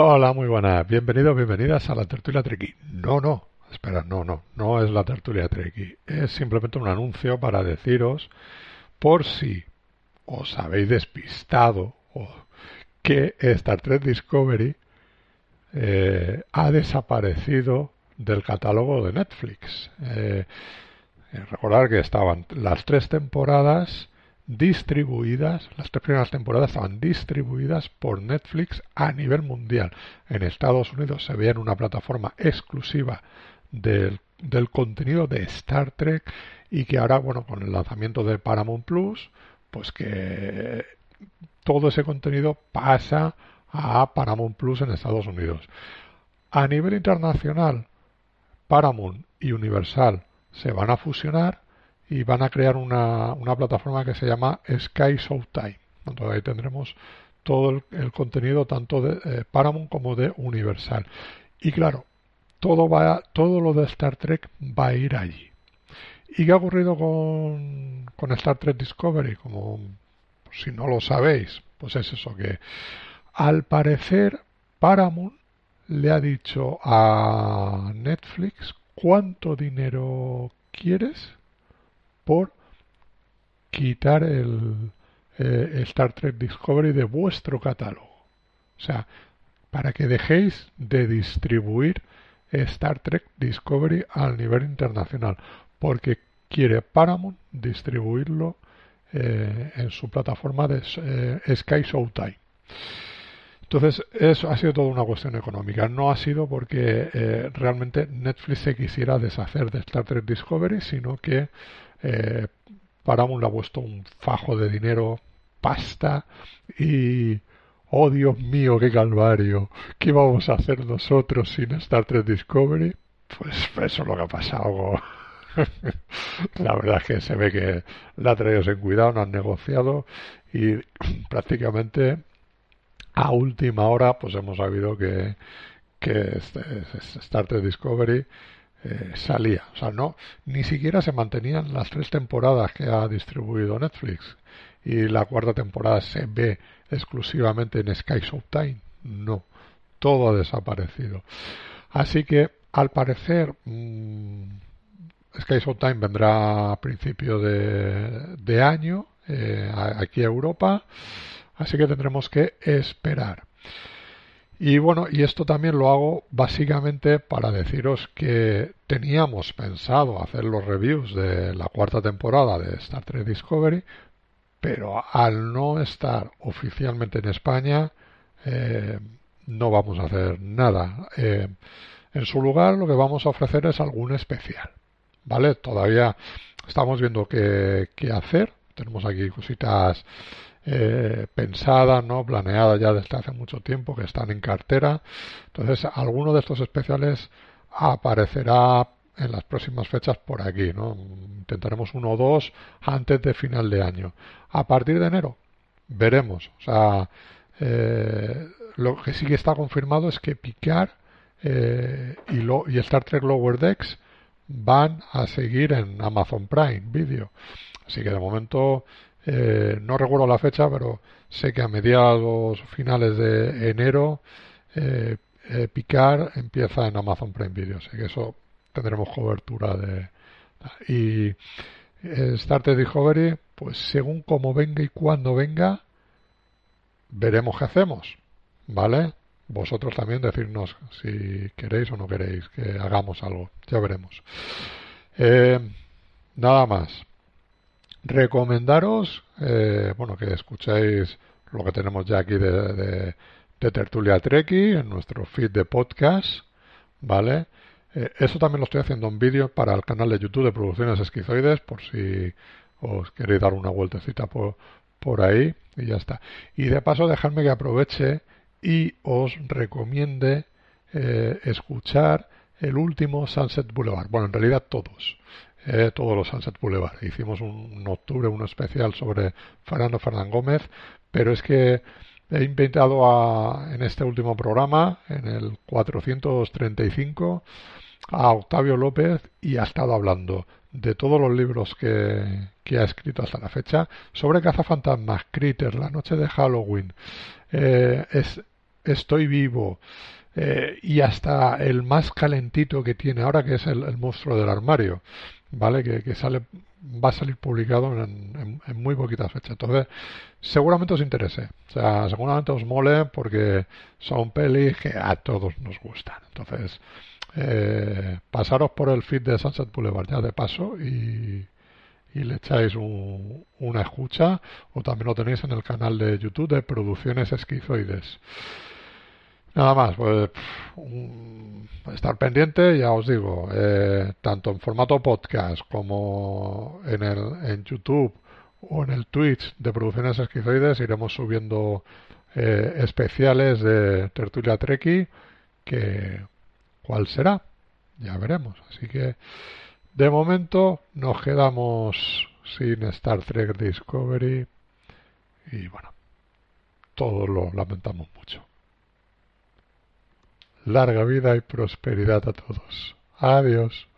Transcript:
Hola, muy buenas. Bienvenidos, bienvenidas a la tertulia Treki. No, no, espera, no, no, no es la tertulia Treki. Es simplemente un anuncio para deciros, por si os habéis despistado que Star Trek Discovery eh, ha desaparecido del catálogo de Netflix. Eh, eh, recordar que estaban las tres temporadas distribuidas, las tres primeras temporadas estaban distribuidas por Netflix a nivel mundial. En Estados Unidos se veía en una plataforma exclusiva del, del contenido de Star Trek y que ahora, bueno, con el lanzamiento de Paramount Plus, pues que todo ese contenido pasa a Paramount Plus en Estados Unidos. A nivel internacional, Paramount y Universal se van a fusionar y van a crear una, una plataforma que se llama Sky Showtime. Entonces ahí tendremos todo el, contenido tanto de eh, Paramount como de Universal. Y claro, todo, va, todo lo de Star Trek va a ir allí. ¿Y qué ha ocurrido con, con Star Trek Discovery? Como si no lo sabéis, pues es eso que al parecer Paramount le ha dicho a Netflix cuánto dinero quieres por quitar el eh, Star Trek Discovery de vuestro catálogo. O sea, para que dejéis de distribuir Star Trek Discovery al nivel internacional, porque quiere Paramount distribuirlo eh, en su plataforma de eh, Sky Showtime. Entonces, eso ha sido toda una cuestión económica. No ha sido porque eh, realmente Netflix se quisiera deshacer de Star Trek Discovery, sino que eh, Paramount ha puesto un fajo de dinero, pasta y... ¡Oh, Dios mío, qué calvario! ¿Qué vamos a hacer nosotros sin Star Trek Discovery? Pues eso es lo que ha pasado. la verdad es que se ve que la traído sin cuidado, no han negociado y prácticamente a última hora pues hemos sabido que, que este, este Star Trek Discovery eh, salía. O sea, no, ni siquiera se mantenían las tres temporadas que ha distribuido Netflix. Y la cuarta temporada se ve exclusivamente en Sky Showtime. No, todo ha desaparecido. Así que, al parecer, mmm, Sky Showtime vendrá a principio de, de año eh, aquí a Europa. Así que tendremos que esperar. Y bueno, y esto también lo hago básicamente para deciros que teníamos pensado hacer los reviews de la cuarta temporada de Star Trek Discovery, pero al no estar oficialmente en España, eh, no vamos a hacer nada. Eh, en su lugar, lo que vamos a ofrecer es algún especial. ¿Vale? Todavía estamos viendo qué, qué hacer. Tenemos aquí cositas eh, pensadas, ¿no? planeadas ya desde hace mucho tiempo, que están en cartera. Entonces, alguno de estos especiales aparecerá en las próximas fechas por aquí, ¿no? Intentaremos uno o dos antes de final de año. A partir de enero veremos. O sea, eh, lo que sí que está confirmado es que Picard eh, y, lo, y Star Trek Lower Decks van a seguir en Amazon Prime Video. Así que de momento eh, no recuerdo la fecha, pero sé que a mediados finales de enero eh, eh, Picar empieza en Amazon Prime Video, así que eso tendremos cobertura de y Star Trek Discovery, pues según cómo venga y cuándo venga, veremos qué hacemos, ¿vale? Vosotros también decirnos si queréis o no queréis que hagamos algo, ya veremos. nada más recomendaros, eh, bueno, que escuchéis lo que tenemos ya aquí de, de, Tertulia Treki en nuestro feed de podcast, ¿vale? Eh, eso también lo estoy haciendo en vídeo para el canal de YouTube de Producciones Esquizoides, por si os queréis dar una vueltecita por, por ahí y ya está. Y de paso, dejadme que aproveche y os recomiende eh, escuchar el último Sunset Boulevard. Bueno, en realidad todos eh, todos los Sunset Boulevard. Hicimos un, octubre un especial sobre Fernando Fernán Gómez, pero es que he invitado a, en este último programa, en el 435, a Octavio López y ha estado hablando de todos los libros que, que ha escrito hasta la fecha sobre cazafantasmas, Critter, La Noche de Halloween. Eh, es Estoy vivo, eh, y hasta el más calentito que tiene ahora, que es el, monstruo del armario, ¿vale? Que, sale, va a salir publicado en, muy poquitas fechas. Entonces, seguramente os interese, o sea, seguramente os mole porque son pelis que a todos nos gustan. Entonces, eh, pasaros por el feed de Sunset Boulevard ya de paso y, y le echáis una escucha o también lo tenéis en el canal de YouTube de Producciones Esquizoides. Nada más, pues estar pendiente, ya os digo, eh, tanto en formato podcast como en, el, en YouTube o en el Twitch de Producciones Esquizoides iremos subiendo eh, especiales de Tertulia Treki que cuál será, ya veremos. Así que de momento nos quedamos sin Star Trek Discovery y bueno, todos lo lamentamos mucho. Larga vida y prosperidad a todos. Adiós.